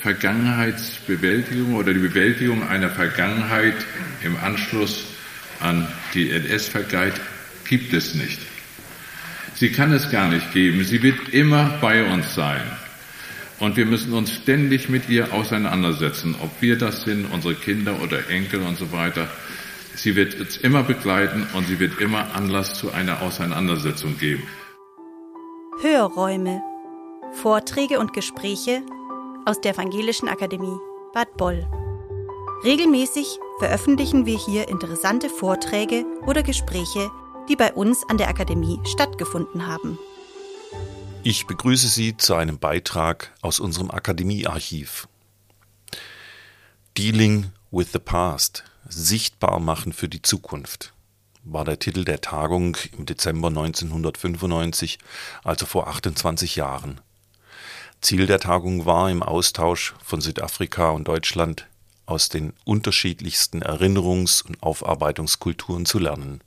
Vergangenheitsbewältigung oder die Bewältigung einer Vergangenheit im Anschluss an die NS-Vergangenheit gibt es nicht. Sie kann es gar nicht geben. Sie wird immer bei uns sein. Und wir müssen uns ständig mit ihr auseinandersetzen, ob wir das sind, unsere Kinder oder Enkel und so weiter. Sie wird uns immer begleiten und sie wird immer Anlass zu einer Auseinandersetzung geben. Hörräume. Vorträge und Gespräche aus der Evangelischen Akademie Bad Boll. Regelmäßig veröffentlichen wir hier interessante Vorträge oder Gespräche, die bei uns an der Akademie stattgefunden haben. Ich begrüße Sie zu einem Beitrag aus unserem Akademiearchiv. Dealing with the Past Sichtbar machen für die Zukunft war der Titel der Tagung im Dezember 1995, also vor 28 Jahren. Ziel der Tagung war, im Austausch von Südafrika und Deutschland aus den unterschiedlichsten Erinnerungs- und Aufarbeitungskulturen zu lernen.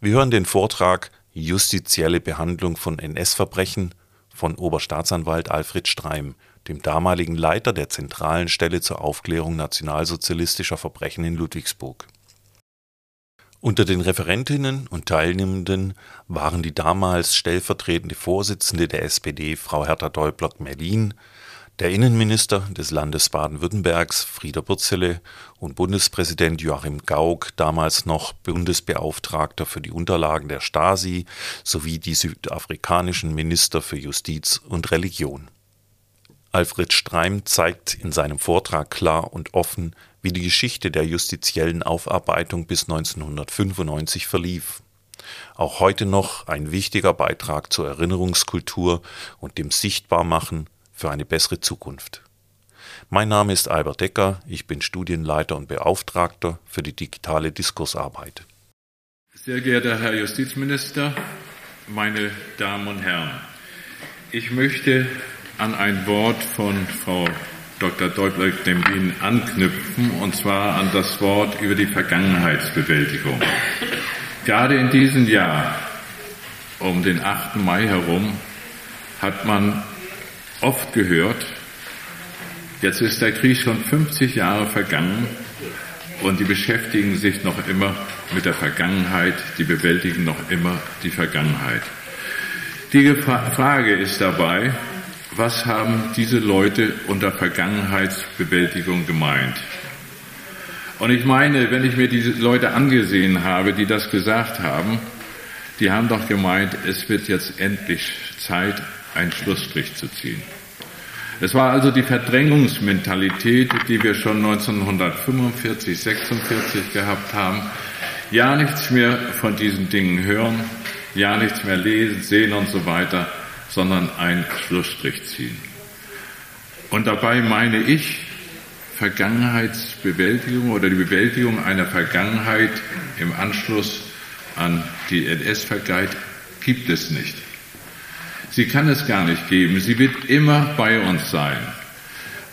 Wir hören den Vortrag Justizielle Behandlung von NS-Verbrechen von Oberstaatsanwalt Alfred Streim, dem damaligen Leiter der zentralen Stelle zur Aufklärung nationalsozialistischer Verbrechen in Ludwigsburg. Unter den Referentinnen und Teilnehmenden waren die damals stellvertretende Vorsitzende der SPD, Frau Hertha Däublock-Merlin, der Innenminister des Landes Baden-Württembergs, Frieder Bürzele, und Bundespräsident Joachim Gauck, damals noch Bundesbeauftragter für die Unterlagen der Stasi, sowie die südafrikanischen Minister für Justiz und Religion. Alfred Streim zeigt in seinem Vortrag klar und offen, wie die Geschichte der justiziellen Aufarbeitung bis 1995 verlief. Auch heute noch ein wichtiger Beitrag zur Erinnerungskultur und dem Sichtbarmachen für eine bessere Zukunft. Mein Name ist Albert Decker, ich bin Studienleiter und Beauftragter für die digitale Diskursarbeit. Sehr geehrter Herr Justizminister, meine Damen und Herren, ich möchte an ein Wort von Frau Dr. Deutler-Demblin anknüpfen, und zwar an das Wort über die Vergangenheitsbewältigung. Gerade in diesem Jahr, um den 8. Mai herum, hat man oft gehört, jetzt ist der Krieg schon 50 Jahre vergangen und die beschäftigen sich noch immer mit der Vergangenheit, die bewältigen noch immer die Vergangenheit. Die Frage ist dabei, was haben diese Leute unter Vergangenheitsbewältigung gemeint? Und ich meine, wenn ich mir diese Leute angesehen habe, die das gesagt haben, die haben doch gemeint, es wird jetzt endlich Zeit, einen Schlussstrich zu ziehen. Es war also die Verdrängungsmentalität, die wir schon 1945, 46 gehabt haben. Ja, nichts mehr von diesen Dingen hören, ja, nichts mehr lesen, sehen und so weiter, sondern einen Schlussstrich ziehen. Und dabei meine ich Vergangenheitsbewältigung oder die Bewältigung einer Vergangenheit im Anschluss an die NS-Vergangenheit gibt es nicht. Sie kann es gar nicht geben. Sie wird immer bei uns sein.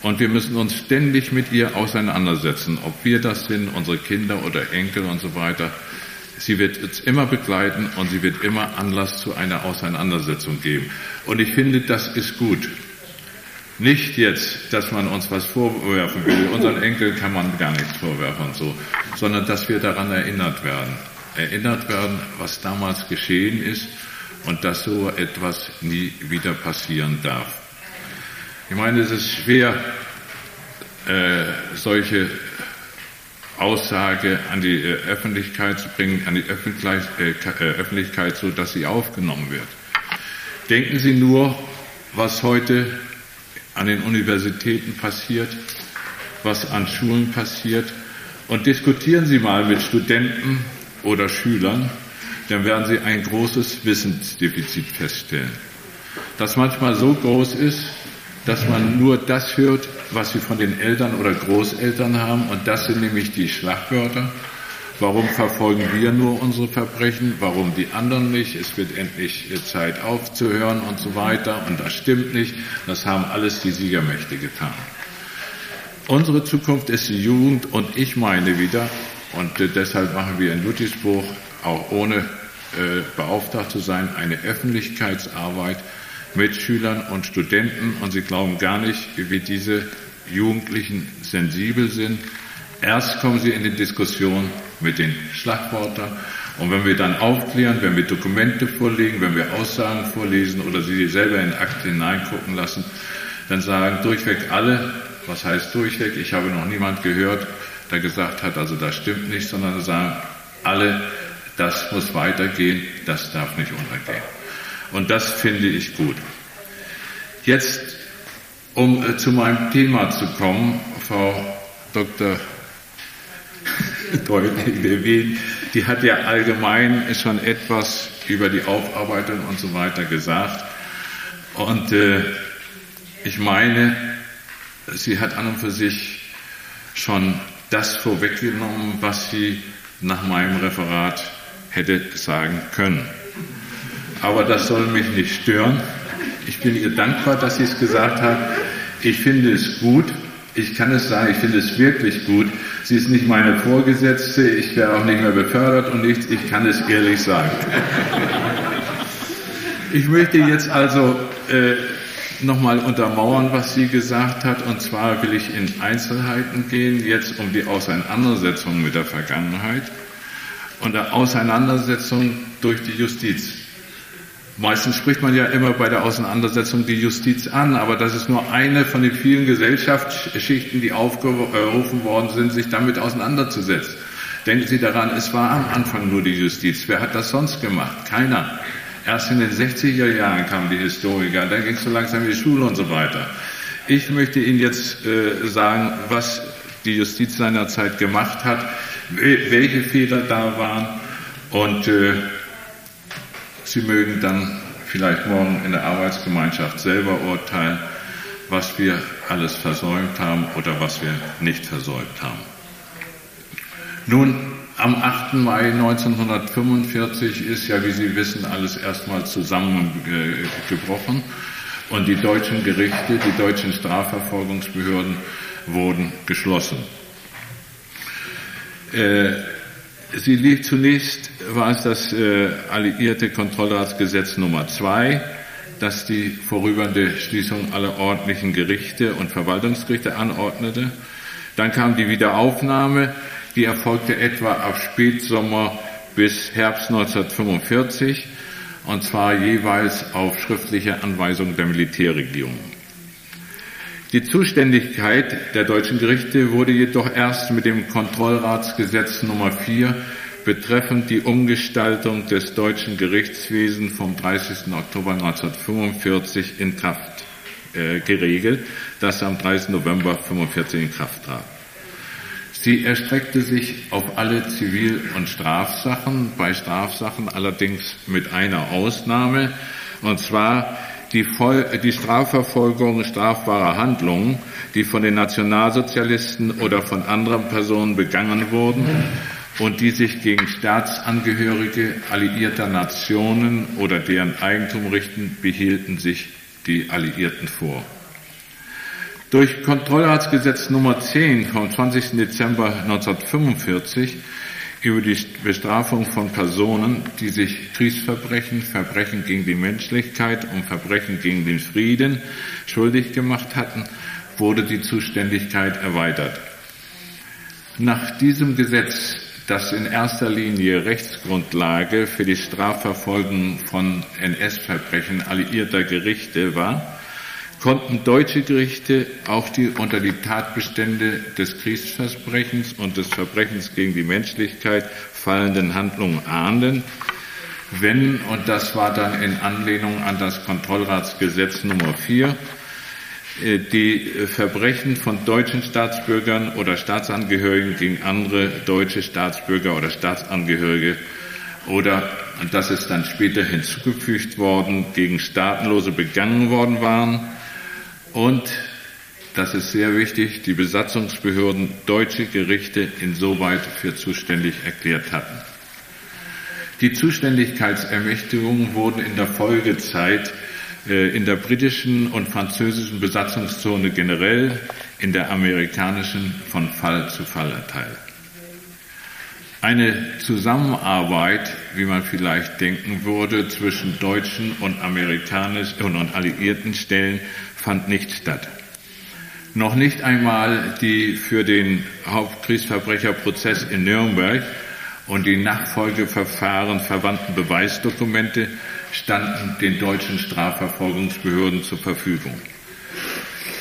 Und wir müssen uns ständig mit ihr auseinandersetzen, ob wir das sind, unsere Kinder oder Enkel und so weiter. Sie wird uns immer begleiten und sie wird immer Anlass zu einer Auseinandersetzung geben. Und ich finde, das ist gut. Nicht jetzt, dass man uns was vorwerfen will. Unseren Enkel kann man gar nichts vorwerfen und so, sondern dass wir daran erinnert werden. Erinnert werden, was damals geschehen ist und dass so etwas nie wieder passieren darf. Ich meine, es ist schwer, äh, solche Aussage an die äh, Öffentlichkeit zu bringen, an die äh, äh, Öffentlichkeit, so dass sie aufgenommen wird. Denken Sie nur, was heute an den Universitäten passiert, was an Schulen passiert, und diskutieren Sie mal mit Studenten oder Schülern, dann werden Sie ein großes Wissensdefizit feststellen, das manchmal so groß ist, dass man nur das hört, was Sie von den Eltern oder Großeltern haben, und das sind nämlich die Schlagwörter. Warum verfolgen wir nur unsere Verbrechen? Warum die anderen nicht? Es wird endlich Zeit aufzuhören und so weiter. Und das stimmt nicht. Das haben alles die Siegermächte getan. Unsere Zukunft ist die Jugend und ich meine wieder, und deshalb machen wir in Ludwigsburg auch ohne äh, beauftragt zu sein, eine Öffentlichkeitsarbeit mit Schülern und Studenten. Und Sie glauben gar nicht, wie diese Jugendlichen sensibel sind. Erst kommen sie in die Diskussion mit den Schlagwörtern und wenn wir dann aufklären, wenn wir Dokumente vorlegen, wenn wir Aussagen vorlesen oder sie selber in Akte hineingucken lassen, dann sagen durchweg alle, was heißt durchweg? Ich habe noch niemand gehört, der gesagt hat, also das stimmt nicht, sondern sagen alle, das muss weitergehen, das darf nicht untergehen. Und das finde ich gut. Jetzt, um äh, zu meinem Thema zu kommen, Frau Dr. Deutlich, die hat ja allgemein schon etwas über die Aufarbeitung und so weiter gesagt. Und äh, ich meine, sie hat an und für sich schon das vorweggenommen, was sie nach meinem Referat hätte sagen können. Aber das soll mich nicht stören. Ich bin ihr dankbar, dass sie es gesagt hat. Ich finde es gut. Ich kann es sagen, ich finde es wirklich gut. Sie ist nicht meine Vorgesetzte. Ich werde auch nicht mehr befördert und nichts. Ich kann es ehrlich sagen. Ich möchte jetzt also äh, nochmal untermauern, was sie gesagt hat. Und zwar will ich in Einzelheiten gehen, jetzt um die Auseinandersetzung mit der Vergangenheit und der Auseinandersetzung durch die Justiz. Meistens spricht man ja immer bei der Auseinandersetzung die Justiz an, aber das ist nur eine von den vielen Gesellschaftsschichten, die aufgerufen worden sind, sich damit auseinanderzusetzen. Denken Sie daran, es war am Anfang nur die Justiz. Wer hat das sonst gemacht? Keiner. Erst in den 60er Jahren kamen die Historiker, dann ging es so langsam in die Schule und so weiter. Ich möchte Ihnen jetzt äh, sagen, was die Justiz seinerzeit gemacht hat, welche Fehler da waren und äh, Sie mögen dann vielleicht morgen in der Arbeitsgemeinschaft selber urteilen, was wir alles versäumt haben oder was wir nicht versäumt haben. Nun, am 8. Mai 1945 ist ja, wie Sie wissen, alles erstmal zusammengebrochen und die deutschen Gerichte, die deutschen Strafverfolgungsbehörden wurden geschlossen. Äh, sie lief zunächst, war es das äh, alliierte Kontrollratsgesetz Nummer 2, das die vorübernde Schließung aller ordentlichen Gerichte und Verwaltungsgerichte anordnete. Dann kam die Wiederaufnahme die erfolgte etwa ab Spätsommer bis Herbst 1945 und zwar jeweils auf schriftliche Anweisung der Militärregierung. Die Zuständigkeit der deutschen Gerichte wurde jedoch erst mit dem Kontrollratsgesetz Nummer 4 betreffend die Umgestaltung des deutschen Gerichtswesens vom 30. Oktober 1945 in Kraft äh, geregelt, das am 30. November 1945 in Kraft trat. Sie erstreckte sich auf alle Zivil- und Strafsachen, bei Strafsachen allerdings mit einer Ausnahme, und zwar die, Voll die Strafverfolgung strafbarer Handlungen, die von den Nationalsozialisten oder von anderen Personen begangen wurden und die sich gegen Staatsangehörige alliierter Nationen oder deren Eigentum richten, behielten sich die Alliierten vor. Durch Kontrollratsgesetz Nummer 10 vom 20. Dezember 1945 über die Bestrafung von Personen, die sich Kriegsverbrechen, Verbrechen gegen die Menschlichkeit und Verbrechen gegen den Frieden schuldig gemacht hatten, wurde die Zuständigkeit erweitert. Nach diesem Gesetz, das in erster Linie Rechtsgrundlage für die Strafverfolgung von NS-Verbrechen alliierter Gerichte war, konnten deutsche Gerichte auch die unter die Tatbestände des Kriegsverbrechens und des Verbrechens gegen die Menschlichkeit fallenden Handlungen ahnden, wenn, und das war dann in Anlehnung an das Kontrollratsgesetz Nummer 4, äh, die Verbrechen von deutschen Staatsbürgern oder Staatsangehörigen gegen andere deutsche Staatsbürger oder Staatsangehörige oder, und das ist dann später hinzugefügt worden, gegen Staatenlose begangen worden waren, und, das ist sehr wichtig, die Besatzungsbehörden deutsche Gerichte insoweit für zuständig erklärt hatten. Die Zuständigkeitsermächtigungen wurden in der Folgezeit äh, in der britischen und französischen Besatzungszone generell, in der amerikanischen von Fall zu Fall erteilt. Eine Zusammenarbeit, wie man vielleicht denken würde, zwischen deutschen und amerikanischen und alliierten Stellen fand nicht statt. Noch nicht einmal die für den Hauptkriegsverbrecherprozess in Nürnberg und die Nachfolgeverfahren verwandten Beweisdokumente standen den deutschen Strafverfolgungsbehörden zur Verfügung.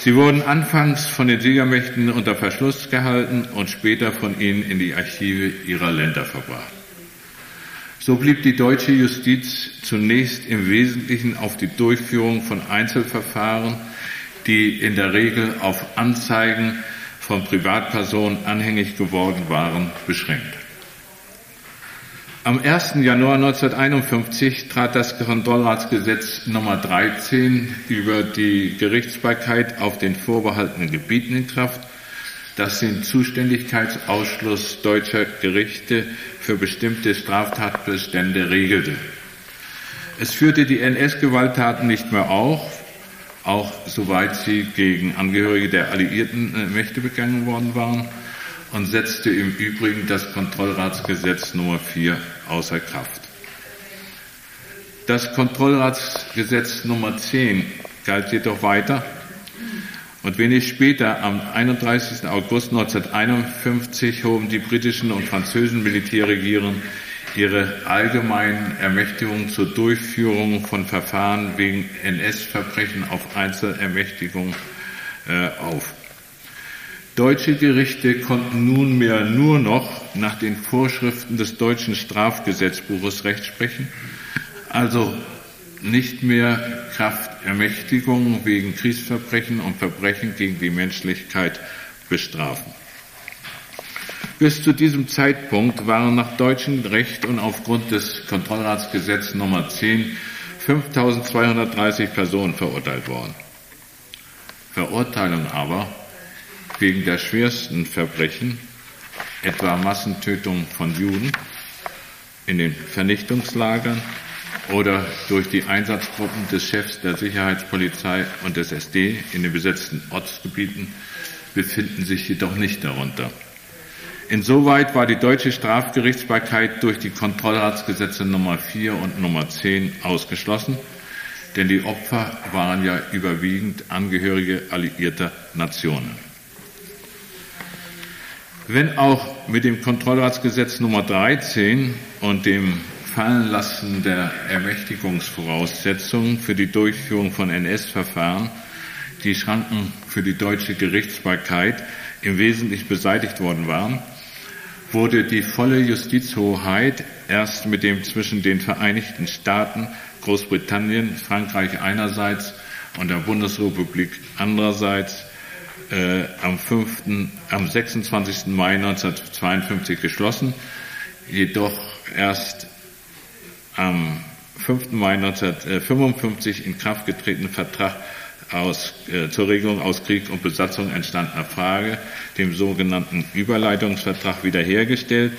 Sie wurden anfangs von den Siegermächten unter Verschluss gehalten und später von ihnen in die Archive ihrer Länder verbracht. So blieb die deutsche Justiz zunächst im Wesentlichen auf die Durchführung von Einzelverfahren, die in der Regel auf Anzeigen von Privatpersonen anhängig geworden waren, beschränkt. Am 1. Januar 1951 trat das Kontrollratsgesetz Nummer 13 über die Gerichtsbarkeit auf den vorbehaltenen Gebieten in Kraft, das den Zuständigkeitsausschluss deutscher Gerichte für bestimmte Straftatbestände regelte. Es führte die NS-Gewalttaten nicht mehr auf, auch soweit sie gegen Angehörige der alliierten äh, Mächte begangen worden waren, und setzte im Übrigen das Kontrollratsgesetz Nummer 4 außer Kraft. Das Kontrollratsgesetz Nummer 10 galt jedoch weiter und wenig später, am 31. August 1951, hoben die britischen und französischen Militärregierungen ihre allgemeinen Ermächtigungen zur Durchführung von Verfahren wegen NS-Verbrechen auf Einzelermächtigung äh, auf. Deutsche Gerichte konnten nunmehr nur noch nach den Vorschriften des deutschen Strafgesetzbuches Recht sprechen, also nicht mehr Kraft Ermächtigung wegen Kriegsverbrechen und Verbrechen gegen die Menschlichkeit bestrafen. Bis zu diesem Zeitpunkt waren nach deutschem Recht und aufgrund des Kontrollratsgesetzes Nummer 10 5230 Personen verurteilt worden. Verurteilung aber wegen der schwersten Verbrechen, etwa Massentötung von Juden in den Vernichtungslagern oder durch die Einsatzgruppen des Chefs der Sicherheitspolizei und des SD in den besetzten Ortsgebieten, befinden sich jedoch nicht darunter. Insoweit war die deutsche Strafgerichtsbarkeit durch die Kontrollratsgesetze Nummer 4 und Nummer 10 ausgeschlossen, denn die Opfer waren ja überwiegend Angehörige alliierter Nationen. Wenn auch mit dem Kontrollratsgesetz Nummer 13 und dem Fallenlassen der Ermächtigungsvoraussetzungen für die Durchführung von NS-Verfahren die Schranken für die deutsche Gerichtsbarkeit im Wesentlichen beseitigt worden waren, wurde die volle Justizhoheit erst mit dem zwischen den Vereinigten Staaten, Großbritannien, Frankreich einerseits und der Bundesrepublik andererseits äh, am, 5., am 26. Mai 1952 geschlossen, jedoch erst am 5. Mai 1955 in Kraft getretenen Vertrag aus, äh, zur Regelung aus Krieg und Besatzung entstandener Frage, dem sogenannten Überleitungsvertrag, wiederhergestellt,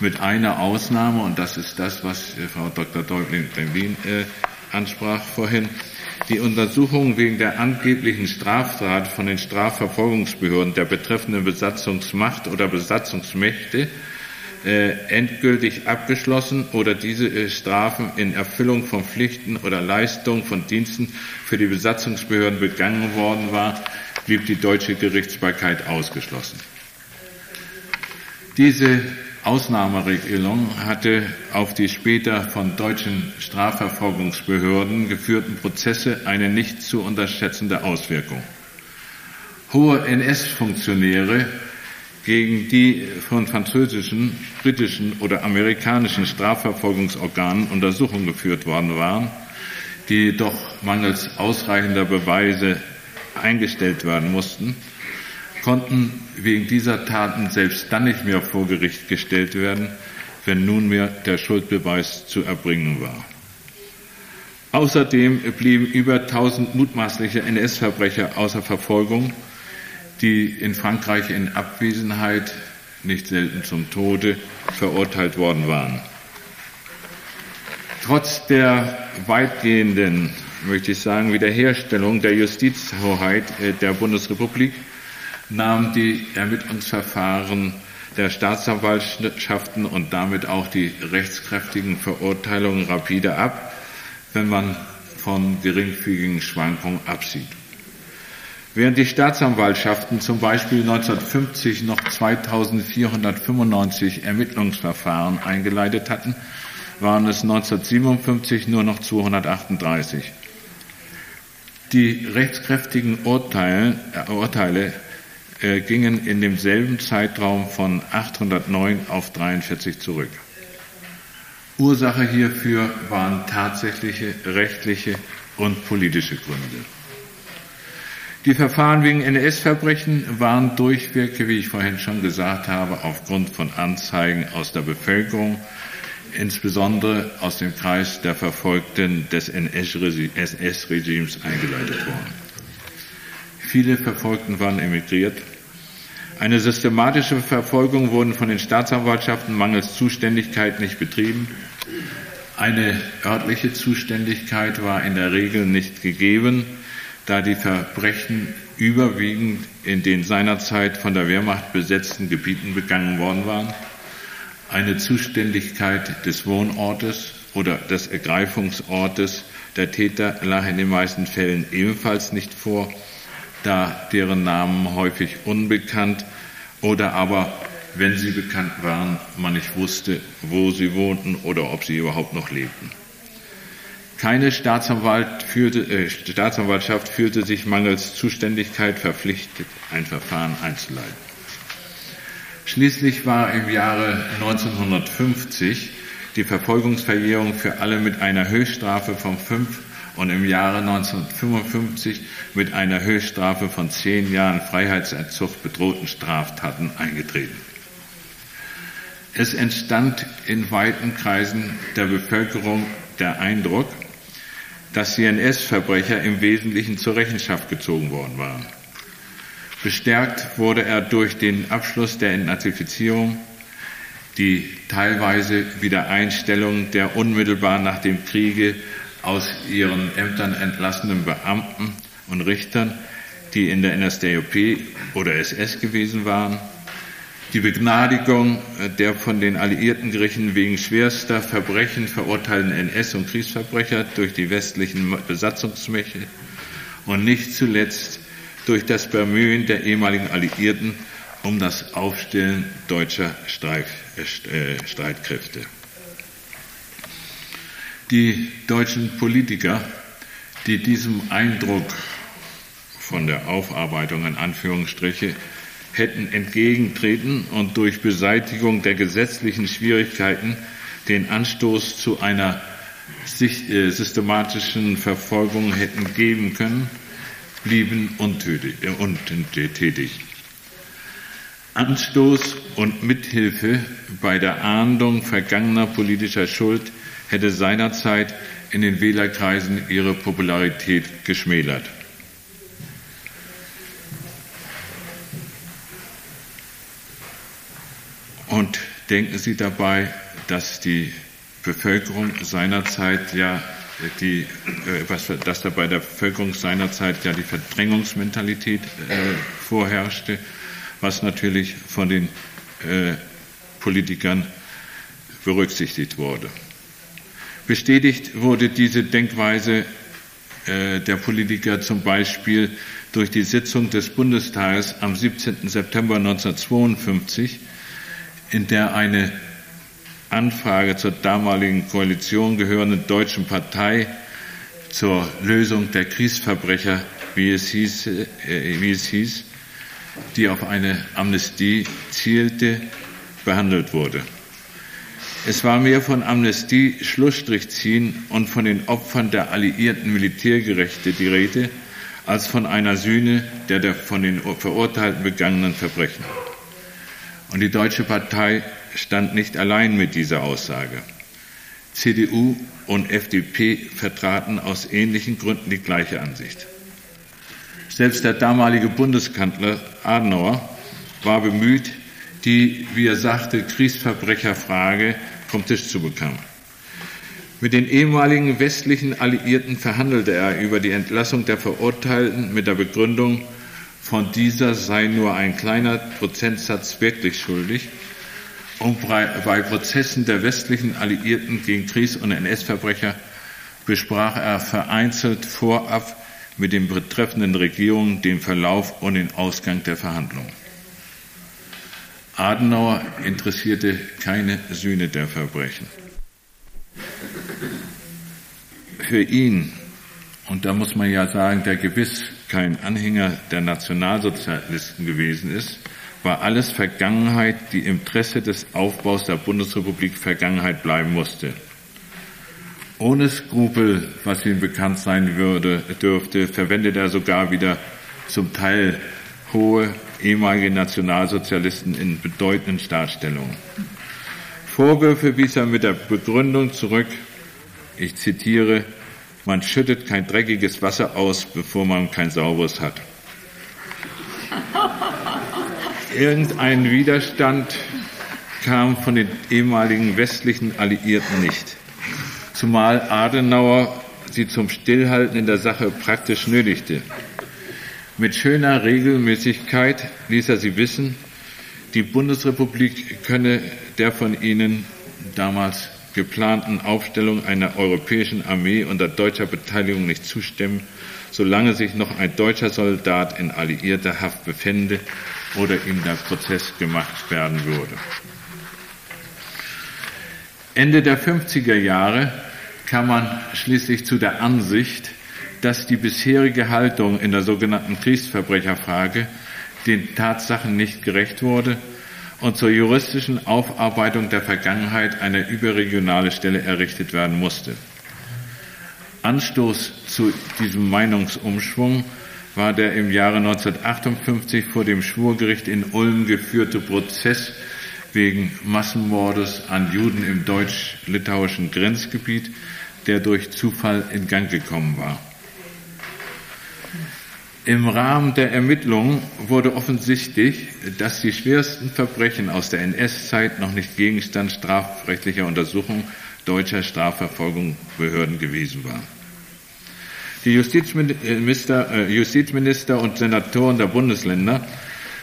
mit einer Ausnahme, und das ist das, was äh, Frau Dr. Deubling-Wien äh, ansprach vorhin, die Untersuchung wegen der angeblichen Straftat von den Strafverfolgungsbehörden der betreffenden Besatzungsmacht oder Besatzungsmächte äh, endgültig abgeschlossen oder diese äh, Strafen in Erfüllung von Pflichten oder Leistungen von Diensten für die Besatzungsbehörden begangen worden war, blieb die deutsche Gerichtsbarkeit ausgeschlossen. Diese Ausnahmeregelung hatte auf die später von deutschen Strafverfolgungsbehörden geführten Prozesse eine nicht zu unterschätzende Auswirkung. Hohe NS-Funktionäre, gegen die von französischen, britischen oder amerikanischen Strafverfolgungsorganen Untersuchungen geführt worden waren, die doch mangels ausreichender Beweise eingestellt werden mussten, konnten wegen dieser Taten selbst dann nicht mehr vor Gericht gestellt werden, wenn nunmehr der Schuldbeweis zu erbringen war. Außerdem blieben über 1000 mutmaßliche NS-Verbrecher außer Verfolgung, die in Frankreich in Abwesenheit, nicht selten zum Tode, verurteilt worden waren. Trotz der weitgehenden, möchte ich sagen, Wiederherstellung der Justizhoheit äh, der Bundesrepublik nahm die Ermittlungsverfahren der Staatsanwaltschaften und damit auch die rechtskräftigen Verurteilungen rapide ab, wenn man von geringfügigen Schwankungen absieht. Während die Staatsanwaltschaften zum Beispiel 1950 noch 2495 Ermittlungsverfahren eingeleitet hatten, waren es 1957 nur noch 238. Die rechtskräftigen Urteile, äh, Urteile äh, gingen in demselben Zeitraum von 809 auf 43 zurück. Ursache hierfür waren tatsächliche rechtliche und politische Gründe. Die Verfahren wegen NS-Verbrechen waren durchweg, wie ich vorhin schon gesagt habe, aufgrund von Anzeigen aus der Bevölkerung, insbesondere aus dem Kreis der Verfolgten des NS-Regimes eingeleitet worden. Viele Verfolgten waren emigriert. Eine systematische Verfolgung wurde von den Staatsanwaltschaften mangels Zuständigkeit nicht betrieben. Eine örtliche Zuständigkeit war in der Regel nicht gegeben da die Verbrechen überwiegend in den seinerzeit von der Wehrmacht besetzten Gebieten begangen worden waren. Eine Zuständigkeit des Wohnortes oder des Ergreifungsortes der Täter lag in den meisten Fällen ebenfalls nicht vor, da deren Namen häufig unbekannt oder aber, wenn sie bekannt waren, man nicht wusste, wo sie wohnten oder ob sie überhaupt noch lebten. Keine Staatsanwalt führte, äh, Staatsanwaltschaft fühlte sich mangels Zuständigkeit verpflichtet, ein Verfahren einzuleiten. Schließlich war im Jahre 1950 die Verfolgungsverjährung für alle mit einer Höchststrafe von fünf und im Jahre 1955 mit einer Höchststrafe von zehn Jahren Freiheitsentzug bedrohten Straftaten eingetreten. Es entstand in weiten Kreisen der Bevölkerung der Eindruck, dass CNS-Verbrecher im Wesentlichen zur Rechenschaft gezogen worden waren. Bestärkt wurde er durch den Abschluss der Entnazifizierung, die teilweise Wiedereinstellung der unmittelbar nach dem Kriege aus ihren Ämtern entlassenen Beamten und Richtern, die in der NSDAP oder SS gewesen waren, die Begnadigung der von den alliierten Gerichten wegen schwerster Verbrechen verurteilten NS- und Kriegsverbrecher durch die westlichen Besatzungsmächte und nicht zuletzt durch das Bemühen der ehemaligen Alliierten um das Aufstellen deutscher Streif, äh, Streitkräfte. Die deutschen Politiker, die diesem Eindruck von der Aufarbeitung in Anführungsstriche hätten entgegentreten und durch Beseitigung der gesetzlichen Schwierigkeiten den Anstoß zu einer äh, systematischen Verfolgung hätten geben können, blieben äh, untätig. Anstoß und Mithilfe bei der Ahndung vergangener politischer Schuld hätte seinerzeit in den Wählerkreisen ihre Popularität geschmälert. Und denken Sie dabei, dass die Bevölkerung seinerzeit ja die, äh, dass da bei der Bevölkerung seinerzeit ja die Verdrängungsmentalität äh, vorherrschte, was natürlich von den äh, Politikern berücksichtigt wurde. Bestätigt wurde diese Denkweise äh, der Politiker zum Beispiel durch die Sitzung des Bundestages am 17. September 1952, in der eine Anfrage zur damaligen Koalition gehörenden deutschen Partei zur Lösung der Kriegsverbrecher, wie es hieß, äh, wie es hieß die auf eine Amnestie zielte, behandelt wurde. Es war mehr von Amnestie, Schlussstrich ziehen und von den Opfern der alliierten Militärgerechte die Rede, als von einer Sühne der, der von den Verurteilten begangenen Verbrechen. Und die Deutsche Partei stand nicht allein mit dieser Aussage. CDU und FDP vertraten aus ähnlichen Gründen die gleiche Ansicht. Selbst der damalige Bundeskanzler Adenauer war bemüht, die, wie er sagte, Kriegsverbrecherfrage vom Tisch zu bekommen. Mit den ehemaligen westlichen Alliierten verhandelte er über die Entlassung der Verurteilten mit der Begründung, von dieser sei nur ein kleiner Prozentsatz wirklich schuldig. Und bei Prozessen der westlichen Alliierten gegen Kriegs- und NS-Verbrecher besprach er vereinzelt vorab mit den betreffenden Regierungen den Verlauf und den Ausgang der Verhandlungen. Adenauer interessierte keine Sühne der Verbrechen. Für ihn, und da muss man ja sagen, der gewiss kein Anhänger der Nationalsozialisten gewesen ist, war alles Vergangenheit, die im Interesse des Aufbaus der Bundesrepublik Vergangenheit bleiben musste. Ohne Skrupel, was ihm bekannt sein würde, dürfte, verwendet er sogar wieder zum Teil hohe ehemalige Nationalsozialisten in bedeutenden Staatsstellungen. Vorwürfe wies er mit der Begründung zurück, ich zitiere, man schüttet kein dreckiges Wasser aus, bevor man kein sauberes hat. Irgendein Widerstand kam von den ehemaligen westlichen Alliierten nicht zumal Adenauer sie zum Stillhalten in der Sache praktisch nötigte. Mit schöner Regelmäßigkeit ließ er sie wissen, die Bundesrepublik könne der von ihnen damals geplanten Aufstellung einer europäischen Armee unter deutscher Beteiligung nicht zustimmen, solange sich noch ein deutscher Soldat in alliierter Haft befände oder ihm der Prozess gemacht werden würde. Ende der 50er Jahre kam man schließlich zu der Ansicht, dass die bisherige Haltung in der sogenannten Kriegsverbrecherfrage den Tatsachen nicht gerecht wurde und zur juristischen Aufarbeitung der Vergangenheit eine überregionale Stelle errichtet werden musste. Anstoß zu diesem Meinungsumschwung war der im Jahre 1958 vor dem Schwurgericht in Ulm geführte Prozess wegen Massenmordes an Juden im deutsch-litauischen Grenzgebiet, der durch Zufall in Gang gekommen war. Im Rahmen der Ermittlungen wurde offensichtlich, dass die schwersten Verbrechen aus der NS-Zeit noch nicht Gegenstand strafrechtlicher Untersuchung deutscher Strafverfolgungsbehörden gewesen waren. Die Justizminister, äh, Justizminister und Senatoren der Bundesländer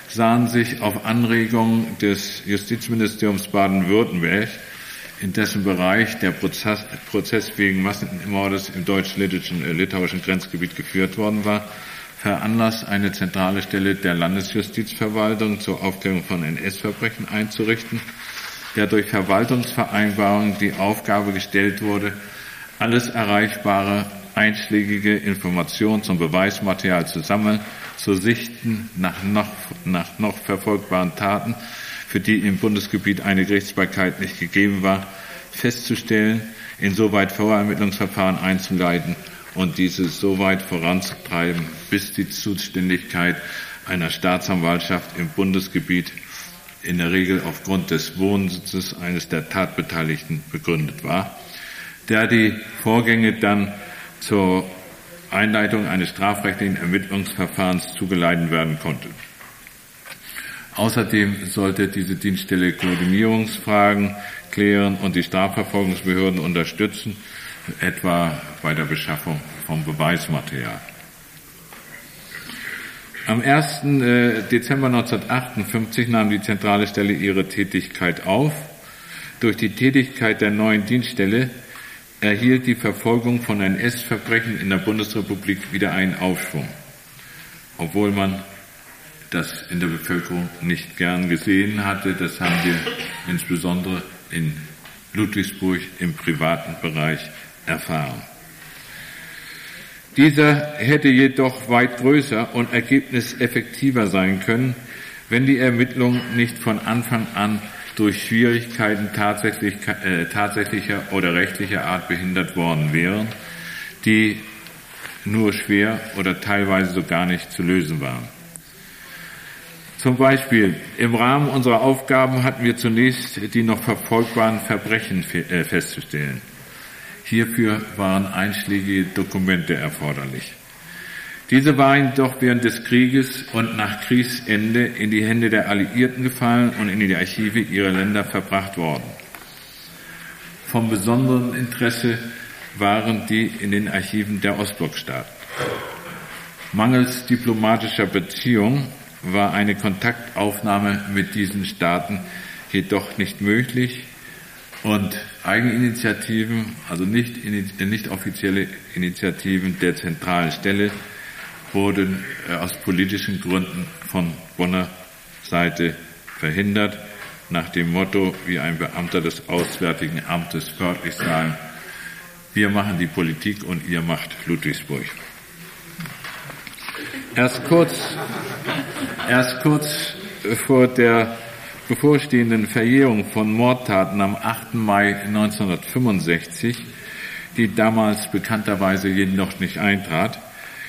sahen sich auf Anregung des Justizministeriums Baden-Württemberg in dessen Bereich der Prozess, Prozess wegen Massenmordes im deutsch-litauischen äh, Grenzgebiet geführt worden war, veranlasst, eine zentrale Stelle der Landesjustizverwaltung zur Aufklärung von NS-Verbrechen einzurichten, der durch Verwaltungsvereinbarung die Aufgabe gestellt wurde, alles erreichbare einschlägige Informationen zum Beweismaterial zu sammeln, zu sichten nach noch, nach noch verfolgbaren Taten für die im Bundesgebiet eine Gerichtsbarkeit nicht gegeben war, festzustellen, insoweit Vorermittlungsverfahren einzuleiten und diese so weit voranzutreiben, bis die Zuständigkeit einer Staatsanwaltschaft im Bundesgebiet in der Regel aufgrund des Wohnsitzes eines der Tatbeteiligten begründet war, der die Vorgänge dann zur Einleitung eines strafrechtlichen Ermittlungsverfahrens zugeleitet werden konnte. Außerdem sollte diese Dienststelle Koordinierungsfragen klären und die Strafverfolgungsbehörden unterstützen, etwa bei der Beschaffung von Beweismaterial. Am 1. Äh, Dezember 1958 nahm die zentrale Stelle ihre Tätigkeit auf. Durch die Tätigkeit der neuen Dienststelle erhielt die Verfolgung von NS-Verbrechen in der Bundesrepublik wieder einen Aufschwung, obwohl man das in der Bevölkerung nicht gern gesehen hatte. Das haben wir insbesondere in Ludwigsburg im privaten Bereich erfahren. Dieser hätte jedoch weit größer und ergebniseffektiver sein können, wenn die Ermittlungen nicht von Anfang an durch Schwierigkeiten tatsächlich, äh, tatsächlicher oder rechtlicher Art behindert worden wären, die nur schwer oder teilweise so gar nicht zu lösen waren. Zum Beispiel im Rahmen unserer Aufgaben hatten wir zunächst die noch verfolgbaren Verbrechen äh, festzustellen. Hierfür waren einschlägige Dokumente erforderlich. Diese waren jedoch während des Krieges und nach Kriegsende in die Hände der Alliierten gefallen und in die Archive ihrer Länder verbracht worden. Vom besonderen Interesse waren die in den Archiven der Ostblockstaaten. Mangels diplomatischer Beziehungen war eine Kontaktaufnahme mit diesen Staaten jedoch nicht möglich und Eigeninitiativen, also nicht, nicht offizielle Initiativen der zentralen Stelle, wurden äh, aus politischen Gründen von Bonner Seite verhindert, nach dem Motto, wie ein Beamter des Auswärtigen Amtes wörtlich sagen, wir machen die Politik und ihr macht Ludwigsburg. Erst kurz, erst kurz vor der bevorstehenden Verjährung von Mordtaten am 8. Mai 1965, die damals bekannterweise jedoch nicht eintrat,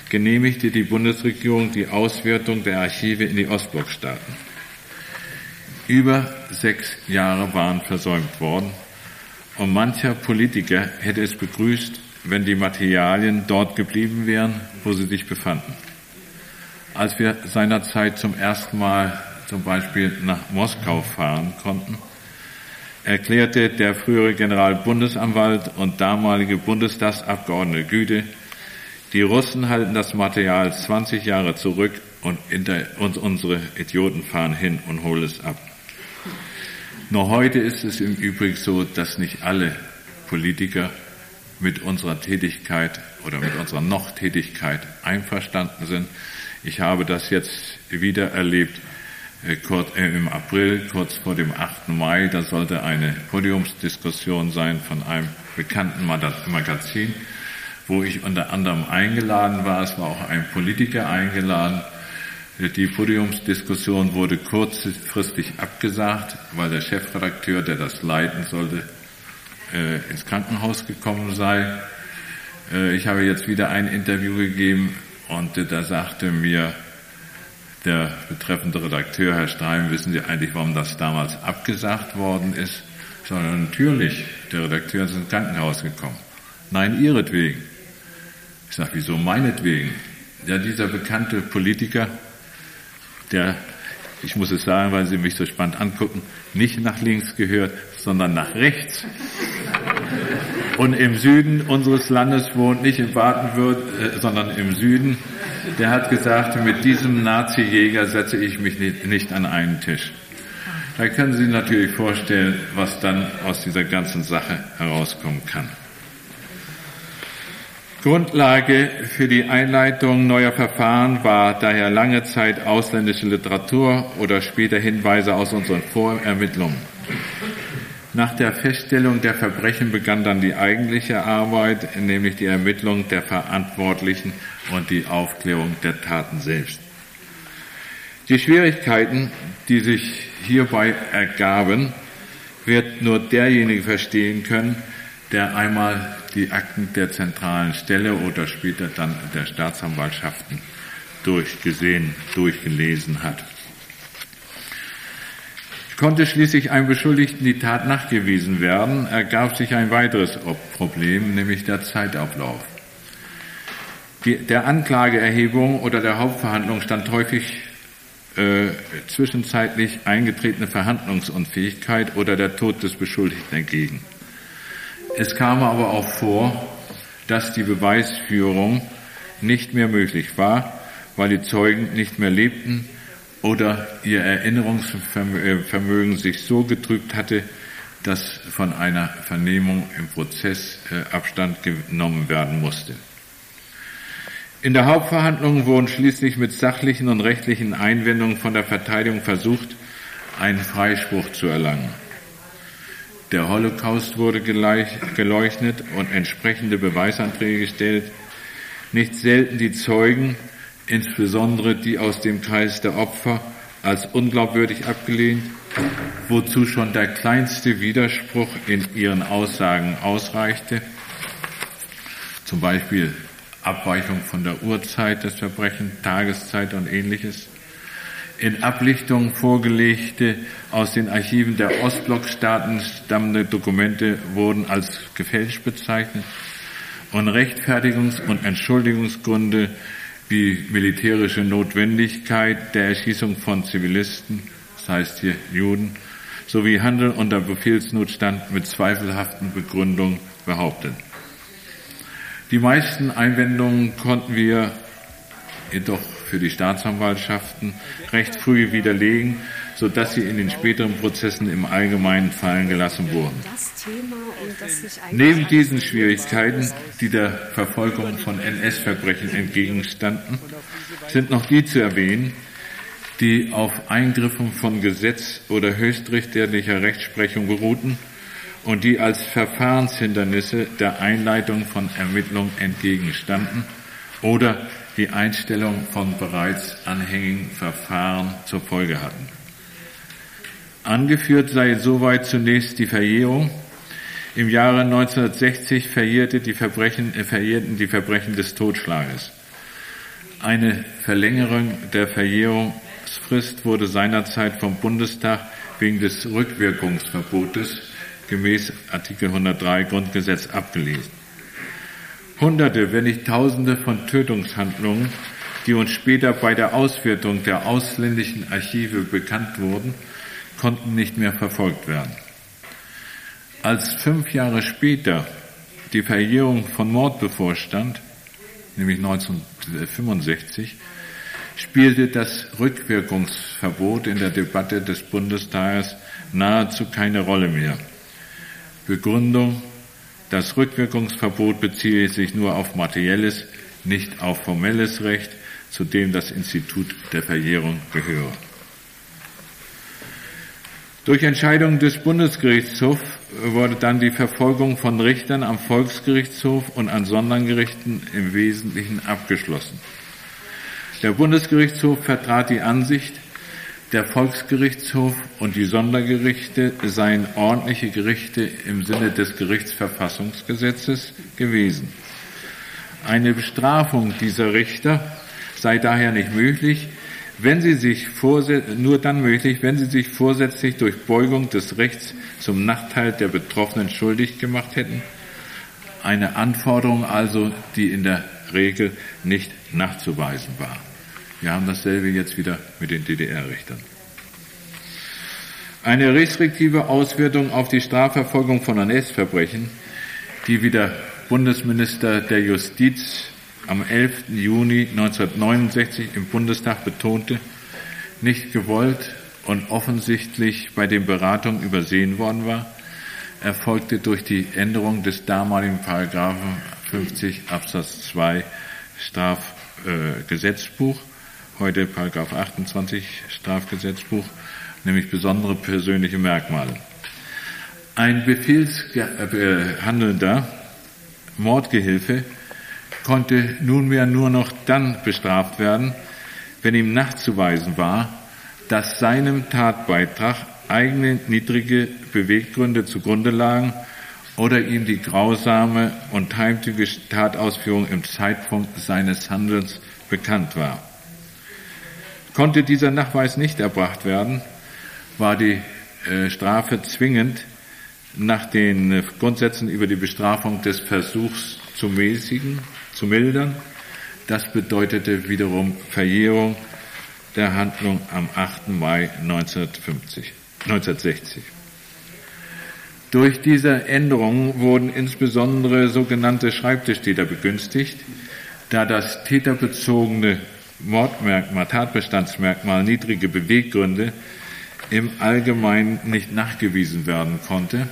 genehmigte die Bundesregierung die Auswertung der Archive in die Ostblockstaaten. Über sechs Jahre waren versäumt worden und mancher Politiker hätte es begrüßt, wenn die Materialien dort geblieben wären, wo sie sich befanden. Als wir seinerzeit zum ersten Mal zum Beispiel nach Moskau fahren konnten, erklärte der frühere Generalbundesanwalt und damalige Bundestagsabgeordnete Güde, die Russen halten das Material 20 Jahre zurück und, und unsere Idioten fahren hin und holen es ab. Nur heute ist es im Übrigen so, dass nicht alle Politiker mit unserer Tätigkeit oder mit unserer Noch-Tätigkeit einverstanden sind. Ich habe das jetzt wieder erlebt äh, äh, im April, kurz vor dem 8. Mai. Da sollte eine Podiumsdiskussion sein von einem bekannten Magazin, wo ich unter anderem eingeladen war. Es war auch ein Politiker eingeladen. Die Podiumsdiskussion wurde kurzfristig abgesagt, weil der Chefredakteur, der das leiten sollte, äh, ins Krankenhaus gekommen sei. Äh, ich habe jetzt wieder ein Interview gegeben und da sagte mir der betreffende Redakteur, Herr Streim, wissen Sie eigentlich, warum das damals abgesagt worden ist? Sondern natürlich, der Redakteur ist ins Krankenhaus gekommen. Nein, ihretwegen. Ich sage, wieso meinetwegen? Ja, dieser bekannte Politiker, der, ich muss es sagen, weil Sie mich so spannend angucken, nicht nach links gehört, sondern nach rechts. Und im Süden unseres Landes wohnt, nicht in Baden-Württemberg, äh, sondern im Süden, der hat gesagt, mit diesem Nazi-Jäger setze ich mich nicht an einen Tisch. Da können Sie sich natürlich vorstellen, was dann aus dieser ganzen Sache herauskommen kann. Grundlage für die Einleitung neuer Verfahren war daher lange Zeit ausländische Literatur oder später Hinweise aus unseren Vorermittlungen. Nach der Feststellung der Verbrechen begann dann die eigentliche Arbeit, nämlich die Ermittlung der Verantwortlichen und die Aufklärung der Taten selbst. Die Schwierigkeiten, die sich hierbei ergaben, wird nur derjenige verstehen können, der einmal die Akten der zentralen Stelle oder später dann der Staatsanwaltschaften durchgesehen, durchgelesen hat. Konnte schließlich einem Beschuldigten die Tat nachgewiesen werden, ergab sich ein weiteres Problem, nämlich der Zeitablauf. Die, der Anklageerhebung oder der Hauptverhandlung stand häufig äh, zwischenzeitlich eingetretene Verhandlungsunfähigkeit oder der Tod des Beschuldigten entgegen. Es kam aber auch vor, dass die Beweisführung nicht mehr möglich war, weil die Zeugen nicht mehr lebten oder ihr Erinnerungsvermögen sich so getrübt hatte, dass von einer Vernehmung im Prozess äh, Abstand genommen werden musste. In der Hauptverhandlung wurden schließlich mit sachlichen und rechtlichen Einwendungen von der Verteidigung versucht, einen Freispruch zu erlangen. Der Holocaust wurde geleuchtet und entsprechende Beweisanträge gestellt. Nicht selten die Zeugen insbesondere die aus dem Kreis der Opfer, als unglaubwürdig abgelehnt, wozu schon der kleinste Widerspruch in ihren Aussagen ausreichte, zum Beispiel Abweichung von der Uhrzeit des Verbrechens, Tageszeit und ähnliches. In Ablichtungen vorgelegte, aus den Archiven der Ostblockstaaten stammende Dokumente wurden als gefälscht bezeichnet und Rechtfertigungs- und Entschuldigungsgründe die militärische Notwendigkeit der Erschießung von Zivilisten, das heißt hier Juden, sowie Handel unter Befehlsnotstand mit zweifelhaften Begründungen behauptet. Die meisten Einwendungen konnten wir jedoch für die Staatsanwaltschaften recht früh widerlegen, sodass sie in den späteren Prozessen im Allgemeinen fallen gelassen wurden. Neben diesen Schwierigkeiten, die der Verfolgung von NS-Verbrechen entgegenstanden, sind noch die zu erwähnen, die auf Eingriffen von Gesetz oder höchstrichterlicher Rechtsprechung beruhten und die als Verfahrenshindernisse der Einleitung von Ermittlungen entgegenstanden oder die Einstellung von bereits anhängigen Verfahren zur Folge hatten. Angeführt sei soweit zunächst die Verjährung. Im Jahre 1960 verjährte die Verbrechen, äh, verjährten die Verbrechen des Totschlages. Eine Verlängerung der Verjährungsfrist wurde seinerzeit vom Bundestag wegen des Rückwirkungsverbotes gemäß Artikel 103 Grundgesetz abgelesen. Hunderte, wenn nicht Tausende von Tötungshandlungen, die uns später bei der Auswertung der ausländischen Archive bekannt wurden, konnten nicht mehr verfolgt werden. Als fünf Jahre später die Verjährung von Mord bevorstand, nämlich 1965, spielte das Rückwirkungsverbot in der Debatte des Bundestages nahezu keine Rolle mehr. Begründung, das Rückwirkungsverbot beziehe sich nur auf materielles, nicht auf formelles Recht, zu dem das Institut der Verjährung gehöre. Durch Entscheidung des Bundesgerichtshofs wurde dann die Verfolgung von Richtern am Volksgerichtshof und an Sondergerichten im Wesentlichen abgeschlossen. Der Bundesgerichtshof vertrat die Ansicht, der Volksgerichtshof und die Sondergerichte seien ordentliche Gerichte im Sinne des Gerichtsverfassungsgesetzes gewesen. Eine Bestrafung dieser Richter sei daher nicht möglich, wenn sie sich nur dann möglich, wenn sie sich vorsätzlich durch Beugung des Rechts zum Nachteil der Betroffenen schuldig gemacht hätten. Eine Anforderung also, die in der Regel nicht nachzuweisen war. Wir haben dasselbe jetzt wieder mit den DDR-Richtern. Eine restriktive Auswirkung auf die Strafverfolgung von NS-Verbrechen, die wie der Bundesminister der Justiz am 11. Juni 1969 im Bundestag betonte, nicht gewollt und offensichtlich bei den Beratungen übersehen worden war, erfolgte durch die Änderung des damaligen Paragraphen 50 Absatz 2 Strafgesetzbuch, äh, heute Paragraph 28 Strafgesetzbuch, nämlich besondere persönliche Merkmale. Ein Befehlshandelnder Mordgehilfe konnte nunmehr nur noch dann bestraft werden, wenn ihm nachzuweisen war, dass seinem Tatbeitrag eigene niedrige Beweggründe zugrunde lagen oder ihm die grausame und heimtücke Tatausführung im Zeitpunkt seines Handelns bekannt war. Konnte dieser Nachweis nicht erbracht werden, war die äh, Strafe zwingend nach den äh, Grundsätzen über die Bestrafung des Versuchs zu mäßigen zu mildern. Das bedeutete wiederum Verjährung der Handlung am 8. Mai 1950, 1960. Durch diese Änderungen wurden insbesondere sogenannte Schreibtischtäter begünstigt, da das täterbezogene Mordmerkmal, Tatbestandsmerkmal niedrige Beweggründe im Allgemeinen nicht nachgewiesen werden konnte.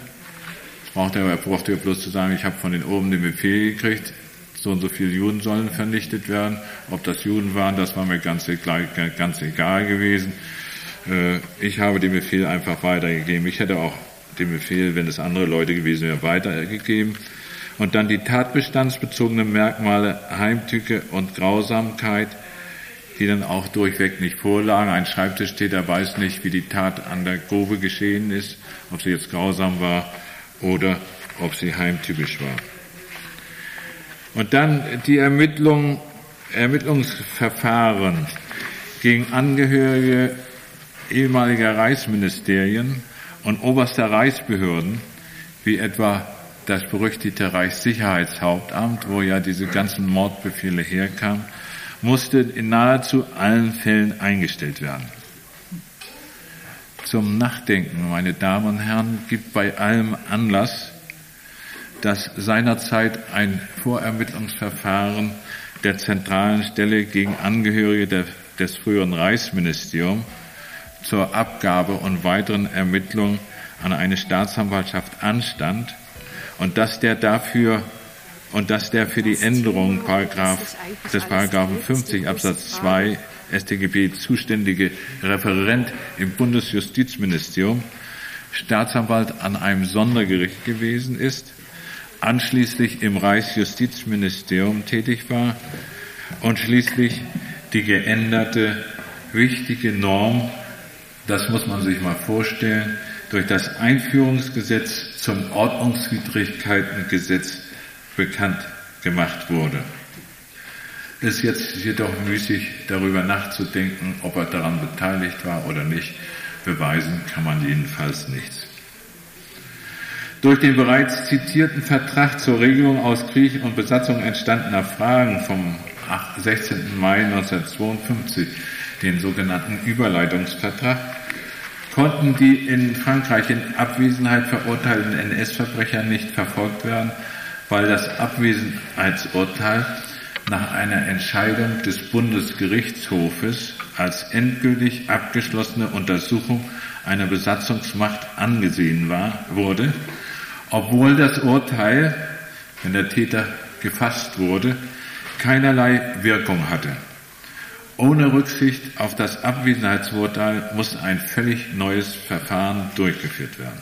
Brauchte er brauchte bloß zu sagen, ich habe von den oben den Befehl gekriegt, so und so viele Juden sollen vernichtet werden. Ob das Juden waren, das war mir ganz, ganz egal gewesen. Äh, ich habe den Befehl einfach weitergegeben. Ich hätte auch den Befehl, wenn es andere Leute gewesen wären, weitergegeben. Und dann die tatbestandsbezogenen Merkmale Heimtücke und Grausamkeit, die dann auch durchweg nicht vorlagen. Ein Schreibtischtäter weiß nicht, wie die Tat an der Grube geschehen ist, ob sie jetzt grausam war oder ob sie heimtückisch war. Und dann die Ermittlung, Ermittlungsverfahren gegen Angehörige ehemaliger Reichsministerien und oberster Reichsbehörden, wie etwa das berüchtigte Reichssicherheitshauptamt, wo ja diese ganzen Mordbefehle herkamen, musste in nahezu allen Fällen eingestellt werden. Zum Nachdenken, meine Damen und Herren, gibt bei allem Anlass, dass seinerzeit ein Vorermittlungsverfahren der zentralen Stelle gegen Angehörige der, des früheren Reichsministeriums zur Abgabe und weiteren Ermittlungen an eine Staatsanwaltschaft anstand und dass der dafür und dass der für die Änderung Paragraph, des Paragraphen 50 Absatz 2 StGB zuständige Referent im Bundesjustizministerium Staatsanwalt an einem Sondergericht gewesen ist, anschließend im Reichsjustizministerium tätig war und schließlich die geänderte wichtige Norm, das muss man sich mal vorstellen, durch das Einführungsgesetz zum Ordnungswidrigkeitengesetz bekannt gemacht wurde. Es ist jetzt jedoch müßig, darüber nachzudenken, ob er daran beteiligt war oder nicht. Beweisen kann man jedenfalls nichts. Durch den bereits zitierten Vertrag zur Regelung aus Krieg und Besatzung entstandener Fragen vom 16. Mai 1952, den sogenannten Überleitungsvertrag, konnten die in Frankreich in Abwesenheit verurteilten NS-Verbrecher nicht verfolgt werden, weil das Abwesenheitsurteil nach einer Entscheidung des Bundesgerichtshofes als endgültig abgeschlossene Untersuchung einer Besatzungsmacht angesehen war, wurde, obwohl das Urteil, wenn der Täter gefasst wurde, keinerlei Wirkung hatte. Ohne Rücksicht auf das Abwesenheitsurteil muss ein völlig neues Verfahren durchgeführt werden.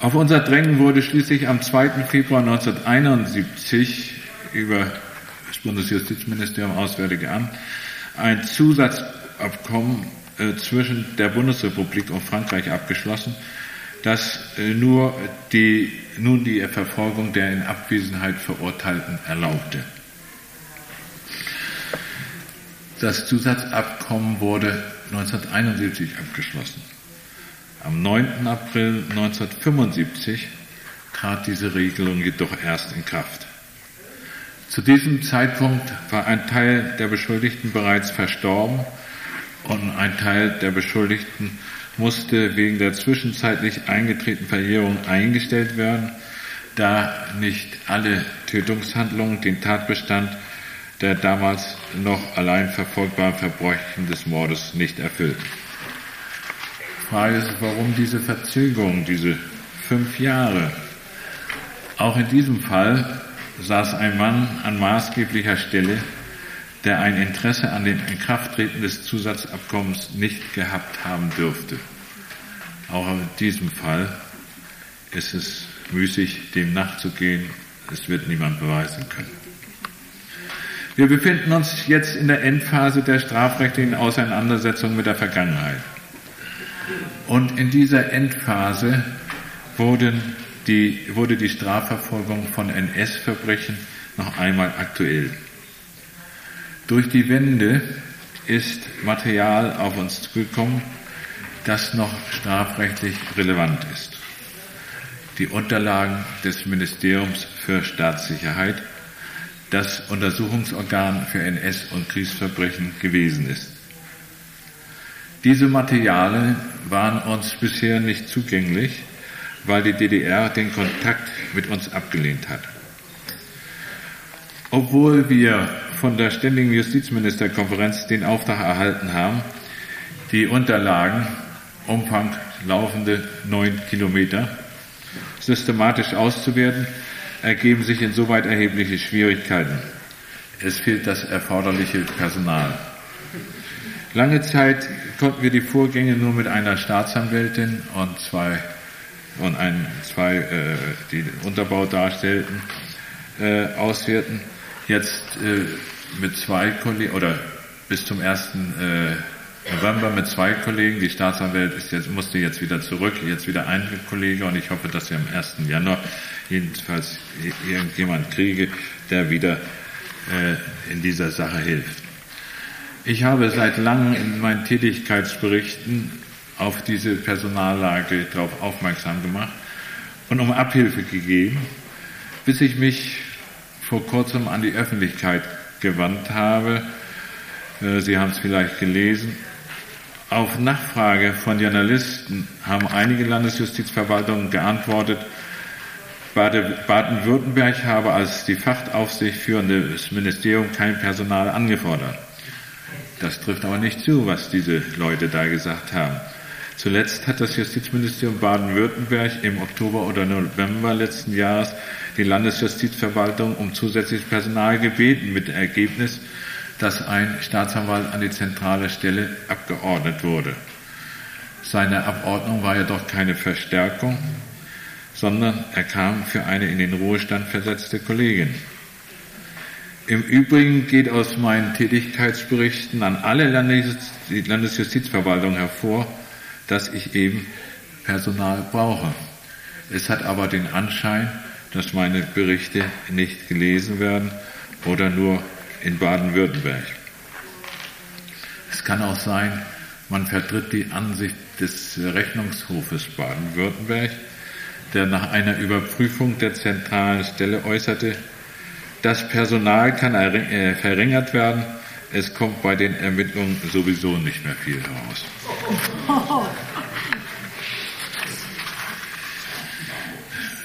Auf unser Drängen wurde schließlich am 2. Februar 1971 über das Bundesjustizministerium Auswärtige Amt ein Zusatzabkommen äh, zwischen der Bundesrepublik und Frankreich abgeschlossen, das äh, nur die, nun die Verfolgung der in Abwesenheit Verurteilten erlaubte. Das Zusatzabkommen wurde 1971 abgeschlossen. Am 9. April 1975 trat diese Regelung jedoch erst in Kraft. Zu diesem Zeitpunkt war ein Teil der Beschuldigten bereits verstorben und ein Teil der Beschuldigten musste wegen der zwischenzeitlich eingetretenen Verjährung eingestellt werden, da nicht alle Tötungshandlungen den Tatbestand der damals noch allein verfolgbaren Verbrechen des Mordes nicht erfüllten. Frage ist, warum diese Verzögerung, diese fünf Jahre? Auch in diesem Fall saß ein Mann an maßgeblicher Stelle, der ein Interesse an dem Inkrafttreten des Zusatzabkommens nicht gehabt haben dürfte. Auch in diesem Fall ist es müßig, dem nachzugehen. Es wird niemand beweisen können. Wir befinden uns jetzt in der Endphase der strafrechtlichen Auseinandersetzung mit der Vergangenheit. Und in dieser Endphase wurden die, wurde die Strafverfolgung von NS-Verbrechen noch einmal aktuell. Durch die Wende ist Material auf uns zugekommen, das noch strafrechtlich relevant ist. Die Unterlagen des Ministeriums für Staatssicherheit, das Untersuchungsorgan für NS- und Kriegsverbrechen gewesen ist. Diese Materialien waren uns bisher nicht zugänglich, weil die DDR den Kontakt mit uns abgelehnt hat. Obwohl wir von der Ständigen Justizministerkonferenz den Auftrag erhalten haben, die Unterlagen, Umfang laufende neun Kilometer, systematisch auszuwerten, ergeben sich insoweit erhebliche Schwierigkeiten. Es fehlt das erforderliche Personal. Lange Zeit konnten wir die Vorgänge nur mit einer Staatsanwältin und zwei und ein, zwei, äh, die Unterbau darstellten, äh, auswerten. Jetzt äh, mit zwei Kollegen oder bis zum 1. Äh, November mit zwei Kollegen. Die Staatsanwältin ist jetzt, musste jetzt wieder zurück, jetzt wieder ein Kollege und ich hoffe, dass ich am 1. Januar jedenfalls irgendjemand kriege, der wieder äh, in dieser Sache hilft. Ich habe seit langem in meinen Tätigkeitsberichten auf diese Personallage darauf aufmerksam gemacht und um Abhilfe gegeben, bis ich mich vor kurzem an die Öffentlichkeit gewandt habe. Äh, Sie haben es vielleicht gelesen. Auf Nachfrage von Journalisten haben einige Landesjustizverwaltungen geantwortet, Baden-Württemberg habe als die Fachaufsicht führende Ministerium kein Personal angefordert. Das trifft aber nicht zu, was diese Leute da gesagt haben. Zuletzt hat das Justizministerium Baden-Württemberg im Oktober oder November letzten Jahres die Landesjustizverwaltung um zusätzliches Personal gebeten mit dem Ergebnis, dass ein Staatsanwalt an die zentrale Stelle abgeordnet wurde. Seine Abordnung war jedoch keine Verstärkung, sondern er kam für eine in den Ruhestand versetzte Kollegin. Im Übrigen geht aus meinen Tätigkeitsberichten an alle Landesjustizverwaltungen hervor, dass ich eben Personal brauche. Es hat aber den Anschein, dass meine Berichte nicht gelesen werden oder nur in Baden-Württemberg. Es kann auch sein, man vertritt die Ansicht des Rechnungshofes Baden-Württemberg, der nach einer Überprüfung der zentralen Stelle äußerte, das Personal kann äh, verringert werden, es kommt bei den Ermittlungen sowieso nicht mehr viel heraus.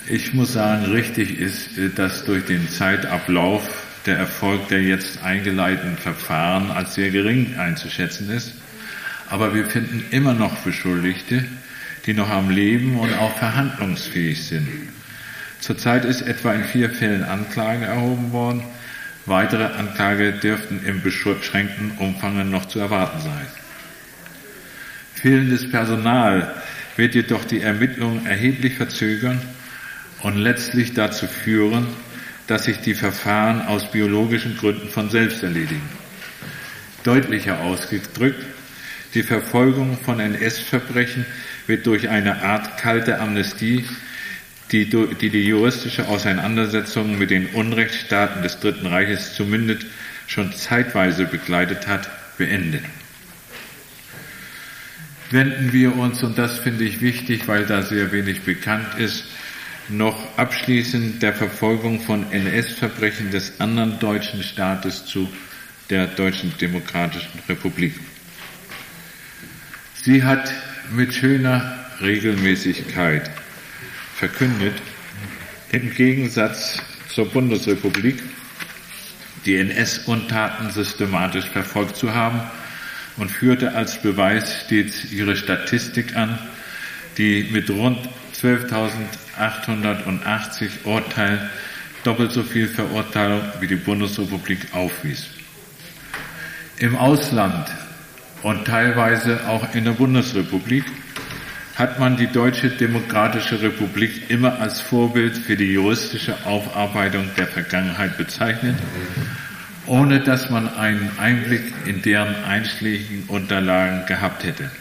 Ich muss sagen, richtig ist, dass durch den Zeitablauf der Erfolg der jetzt eingeleiteten Verfahren als sehr gering einzuschätzen ist. Aber wir finden immer noch Beschuldigte, die noch am Leben und auch verhandlungsfähig sind. Zurzeit ist etwa in vier Fällen Anklage erhoben worden. Weitere Anklage dürften im beschränkten Umfang noch zu erwarten sein. Fehlendes Personal wird jedoch die Ermittlungen erheblich verzögern und letztlich dazu führen, dass sich die Verfahren aus biologischen Gründen von selbst erledigen. Deutlicher ausgedrückt, die Verfolgung von NS-Verbrechen wird durch eine Art kalte Amnestie, die, die die juristische Auseinandersetzung mit den Unrechtsstaaten des Dritten Reiches zumindest schon zeitweise begleitet hat, beendet. Wenden wir uns, und das finde ich wichtig, weil da sehr wenig bekannt ist, noch abschließend der Verfolgung von NS-Verbrechen des anderen deutschen Staates zu der Deutschen Demokratischen Republik. Sie hat mit schöner Regelmäßigkeit verkündet, im Gegensatz zur Bundesrepublik die NS-Untaten systematisch verfolgt zu haben und führte als Beweis stets ihre Statistik an, die mit rund 12.880 Urteilen doppelt so viel Verurteilung wie die Bundesrepublik aufwies. Im Ausland und teilweise auch in der Bundesrepublik hat man die Deutsche Demokratische Republik immer als Vorbild für die juristische Aufarbeitung der Vergangenheit bezeichnet, ohne dass man einen Einblick in deren einschlägigen Unterlagen gehabt hätte.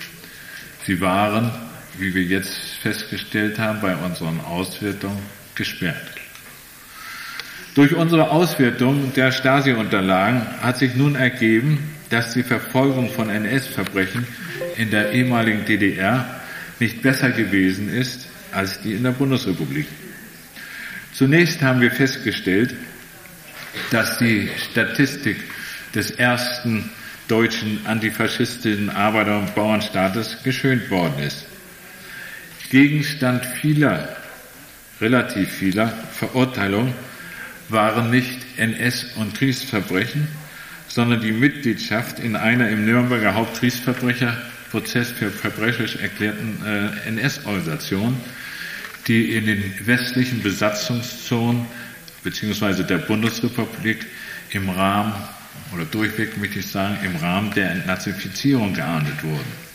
Sie waren, wie wir jetzt festgestellt haben bei unseren Auswertungen, gesperrt. Durch unsere Auswertung der Stasi-Unterlagen hat sich nun ergeben, dass die Verfolgung von NS-Verbrechen in der ehemaligen DDR nicht besser gewesen ist als die in der Bundesrepublik. Zunächst haben wir festgestellt, dass die Statistik des ersten deutschen antifaschistischen Arbeiter- und Bauernstaates geschönt worden ist. Gegenstand vieler, relativ vieler Verurteilungen waren nicht NS- und Kriegsverbrechen, sondern die Mitgliedschaft in einer im Nürnberger Hauptkriegsverbrecherprozess für verbrecherisch erklärten äh, NS-Organisation, die in den westlichen Besatzungszonen beziehungsweise der Bundesrepublik im Rahmen oder durchweg möchte ich sagen, im Rahmen der Entnazifizierung geahndet wurden.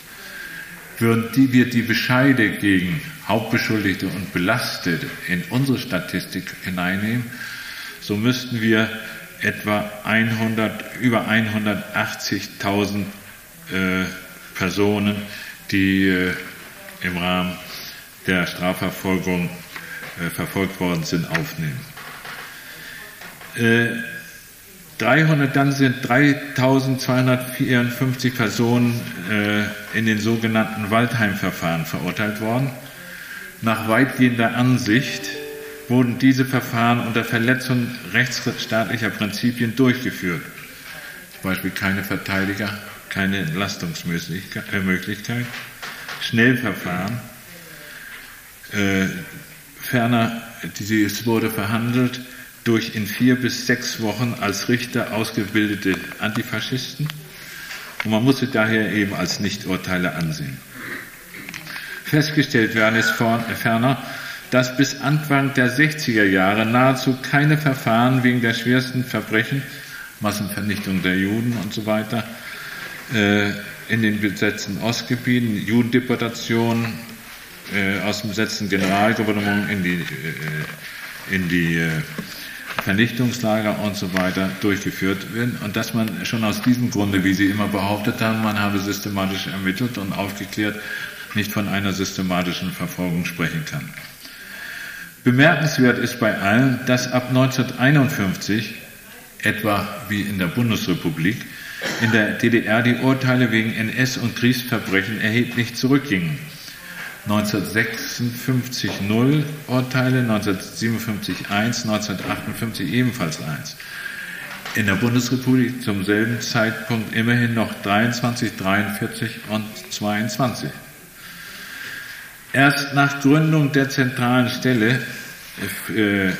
Würden die, wir die Bescheide gegen Hauptbeschuldigte und Belastete in unsere Statistik hineinnehmen, so müssten wir etwa 100, über 180.000 äh, Personen, die äh, im Rahmen der Strafverfolgung äh, verfolgt worden sind, aufnehmen. 300, äh, dann sind 3254 Personen äh, in den sogenannten Waldheim-Verfahren verurteilt worden. Nach weitgehender Ansicht wurden diese Verfahren unter Verletzung rechtsstaatlicher Prinzipien durchgeführt. Zum Beispiel keine Verteidiger, keine Entlastungsmöglichkeit, äh, Schnellverfahren. Äh, ferner, es wurde verhandelt durch in vier bis sechs Wochen als Richter ausgebildete Antifaschisten. und man muss sie daher eben als Nichturteile ansehen. Festgestellt werden ist ferner, dass bis Anfang der 60er Jahre nahezu keine Verfahren wegen der schwersten Verbrechen, Massenvernichtung der Juden und so weiter, äh, in den besetzten Ostgebieten, Judendeportationen äh, aus dem besetzten Generalgouvernement in die, äh, in die Vernichtungslager und so weiter durchgeführt werden und dass man schon aus diesem Grunde, wie Sie immer behauptet haben, man habe systematisch ermittelt und aufgeklärt, nicht von einer systematischen Verfolgung sprechen kann. Bemerkenswert ist bei allen, dass ab 1951, etwa wie in der Bundesrepublik, in der DDR die Urteile wegen NS- und Kriegsverbrechen erheblich zurückgingen. 1956 0 Urteile, 1957 1, 1958 ebenfalls 1. In der Bundesrepublik zum selben Zeitpunkt immerhin noch 23, 43 und 22. Erst nach Gründung der zentralen Stelle äh,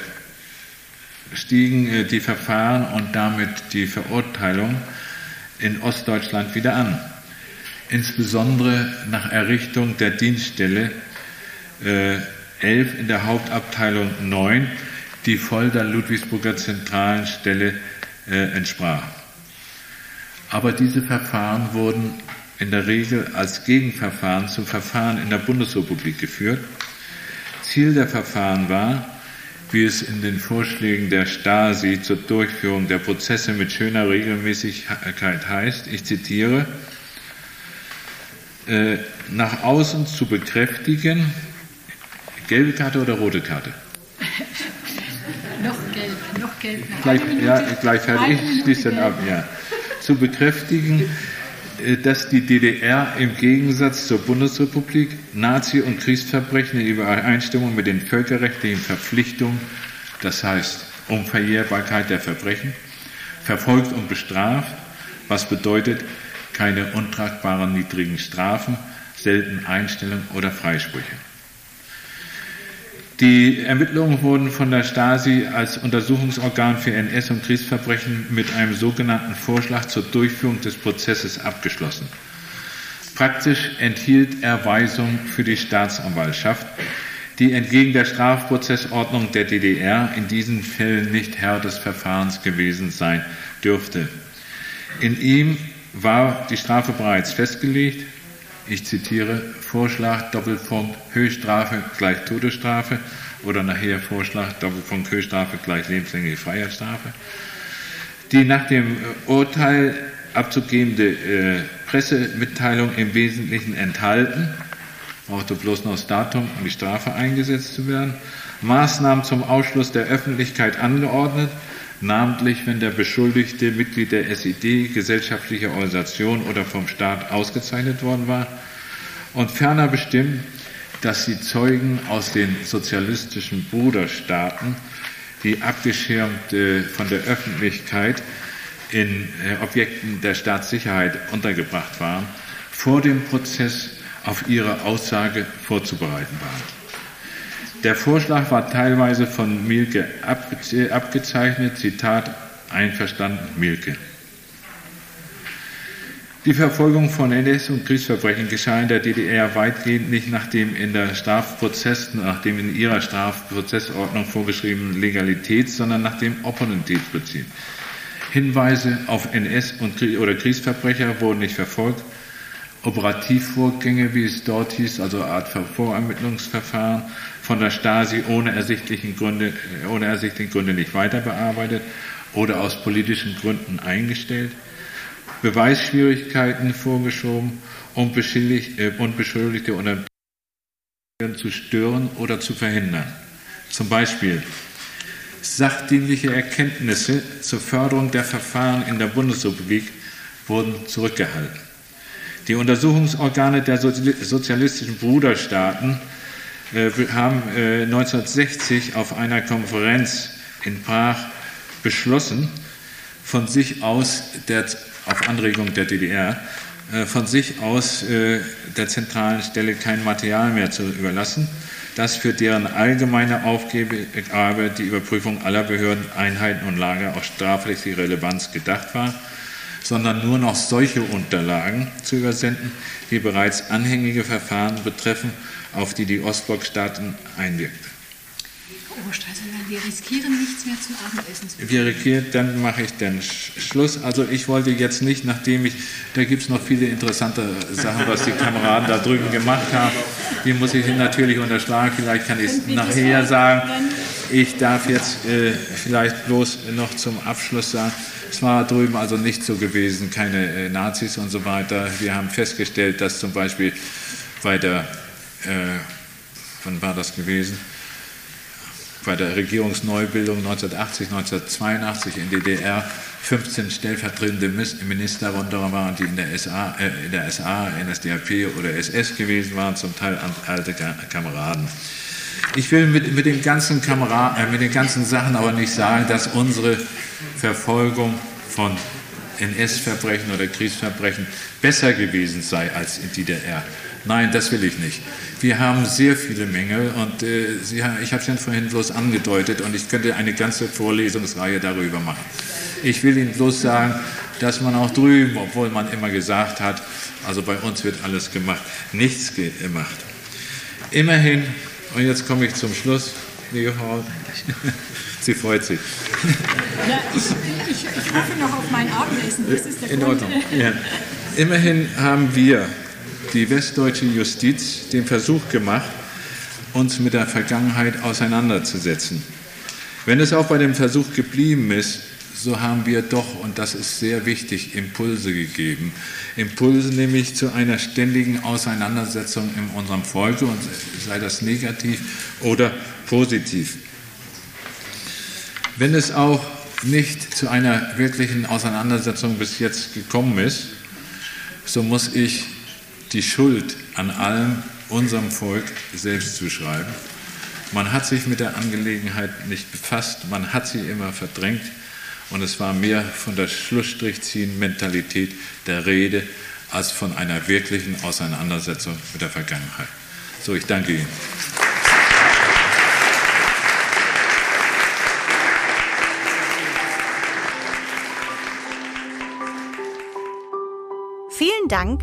stiegen äh, die Verfahren und damit die Verurteilung in Ostdeutschland wieder an insbesondere nach Errichtung der Dienststelle äh, 11 in der Hauptabteilung 9, die voll der Ludwigsburger zentralen Stelle äh, entsprach. Aber diese Verfahren wurden in der Regel als Gegenverfahren zum Verfahren in der Bundesrepublik geführt. Ziel der Verfahren war, wie es in den Vorschlägen der Stasi zur Durchführung der Prozesse mit schöner Regelmäßigkeit heißt, ich zitiere, äh, nach außen zu bekräftigen, gelbe Karte oder rote Karte? noch gelb, noch gelb. Gleich, ja, gleich fertig, ich schließe dann ab, ja. Zu bekräftigen, äh, dass die DDR im Gegensatz zur Bundesrepublik Nazi- und Kriegsverbrechen in Übereinstimmung mit den völkerrechtlichen Verpflichtungen, das heißt Unverjährbarkeit der Verbrechen, verfolgt und bestraft, was bedeutet, keine untragbaren niedrigen Strafen, selten Einstellung oder Freisprüche. Die Ermittlungen wurden von der Stasi als Untersuchungsorgan für NS- und Kriegsverbrechen mit einem sogenannten Vorschlag zur Durchführung des Prozesses abgeschlossen. Praktisch enthielt er Weisungen für die Staatsanwaltschaft, die entgegen der Strafprozessordnung der DDR in diesen Fällen nicht Herr des Verfahrens gewesen sein dürfte. In ihm war die Strafe bereits festgelegt. Ich zitiere Vorschlag Doppelpunkt Höchststrafe gleich Todesstrafe oder nachher Vorschlag Doppelpunkt Höchststrafe gleich lebenslängliche Freiheitsstrafe. Die nach dem Urteil abzugebende äh, Pressemitteilung im Wesentlichen enthalten, brauchte bloß noch das Datum, um die Strafe eingesetzt zu werden, Maßnahmen zum Ausschluss der Öffentlichkeit angeordnet, namentlich wenn der Beschuldigte Mitglied der SED, gesellschaftlicher Organisation oder vom Staat ausgezeichnet worden war und ferner bestimmt, dass die Zeugen aus den sozialistischen Bruderstaaten, die abgeschirmt von der Öffentlichkeit in äh, Objekten der Staatssicherheit untergebracht waren, vor dem Prozess auf ihre Aussage vorzubereiten waren. Der Vorschlag war teilweise von Mielke abgezeichnet, Zitat, einverstanden Mielke. Die Verfolgung von NS- und Kriegsverbrechen geschah in der DDR weitgehend nicht nach dem in der Strafprozess, nach dem in ihrer Strafprozessordnung vorgeschriebenen Legalitäts, sondern nach dem Opportunitätsprinzip. Hinweise auf NS- und oder Kriegsverbrecher wurden nicht verfolgt. Operativvorgänge, wie es dort hieß, also Art Vorermittlungsverfahren, von der Stasi ohne ersichtlichen Gründe, ohne ersichtlichen Gründe nicht weiter bearbeitet oder aus politischen Gründen eingestellt, Beweisschwierigkeiten vorgeschoben und, äh, und Beschuldigte unter zu stören oder zu verhindern. Zum Beispiel sachdienliche Erkenntnisse zur Förderung der Verfahren in der Bundesrepublik wurden zurückgehalten. Die Untersuchungsorgane der sozialistischen Bruderstaaten haben 1960 äh, auf einer Konferenz in Prag beschlossen, von sich aus, der, auf Anregung der DDR, äh, von sich aus der zentralen Stelle kein Material mehr zu überlassen, das für deren allgemeine Aufgabe die Überprüfung aller Behörden, Einheiten und Lager aus strafrechtlicher Relevanz gedacht war, sondern nur noch solche Unterlagen zu übersenden, die bereits anhängige Verfahren betreffen, auf die die Ostblockstaaten einwirkt. Also wir riskieren nichts mehr zum Abendessen. Wir riskieren, dann mache ich den Schluss. Also ich wollte jetzt nicht, nachdem ich, da gibt es noch viele interessante Sachen, was die Kameraden da drüben gemacht haben. Die muss ich natürlich unterschlagen. Vielleicht kann ich es nachher sagen. Ich darf jetzt äh, vielleicht bloß noch zum Abschluss sagen, es war drüben also nicht so gewesen, keine äh, Nazis und so weiter. Wir haben festgestellt, dass zum Beispiel bei der, äh, wann war das gewesen? bei der Regierungsneubildung 1980, 1982 in DDR 15 stellvertretende Minister runter waren, die in der SA, äh, in der SA, NSDAP oder SS gewesen waren, zum Teil alte Kameraden. Ich will mit, mit, den ganzen Kamera äh, mit den ganzen Sachen aber nicht sagen, dass unsere Verfolgung von NS-Verbrechen oder Kriegsverbrechen besser gewesen sei als in DDR. Nein, das will ich nicht. Wir haben sehr viele Mängel und äh, Sie, ich habe es ja vorhin bloß angedeutet und ich könnte eine ganze Vorlesungsreihe darüber machen. Ich will Ihnen bloß sagen, dass man auch drüben, obwohl man immer gesagt hat, also bei uns wird alles gemacht, nichts gemacht. Immerhin, und jetzt komme ich zum Schluss, liebe Frau, sie freut sich. Ja, ich, ich, ich hoffe noch auf mein Abendessen, das ist der In Grund. Ordnung. Ja. Immerhin haben wir die westdeutsche Justiz den Versuch gemacht, uns mit der Vergangenheit auseinanderzusetzen. Wenn es auch bei dem Versuch geblieben ist, so haben wir doch, und das ist sehr wichtig, Impulse gegeben. Impulse nämlich zu einer ständigen Auseinandersetzung in unserem Volke, und sei das negativ oder positiv. Wenn es auch nicht zu einer wirklichen Auseinandersetzung bis jetzt gekommen ist, so muss ich die Schuld an allem unserem Volk selbst zuschreiben. Man hat sich mit der Angelegenheit nicht befasst, man hat sie immer verdrängt und es war mehr von der Schlussstrichziehen-Mentalität der Rede als von einer wirklichen Auseinandersetzung mit der Vergangenheit. So, ich danke Ihnen. Vielen Dank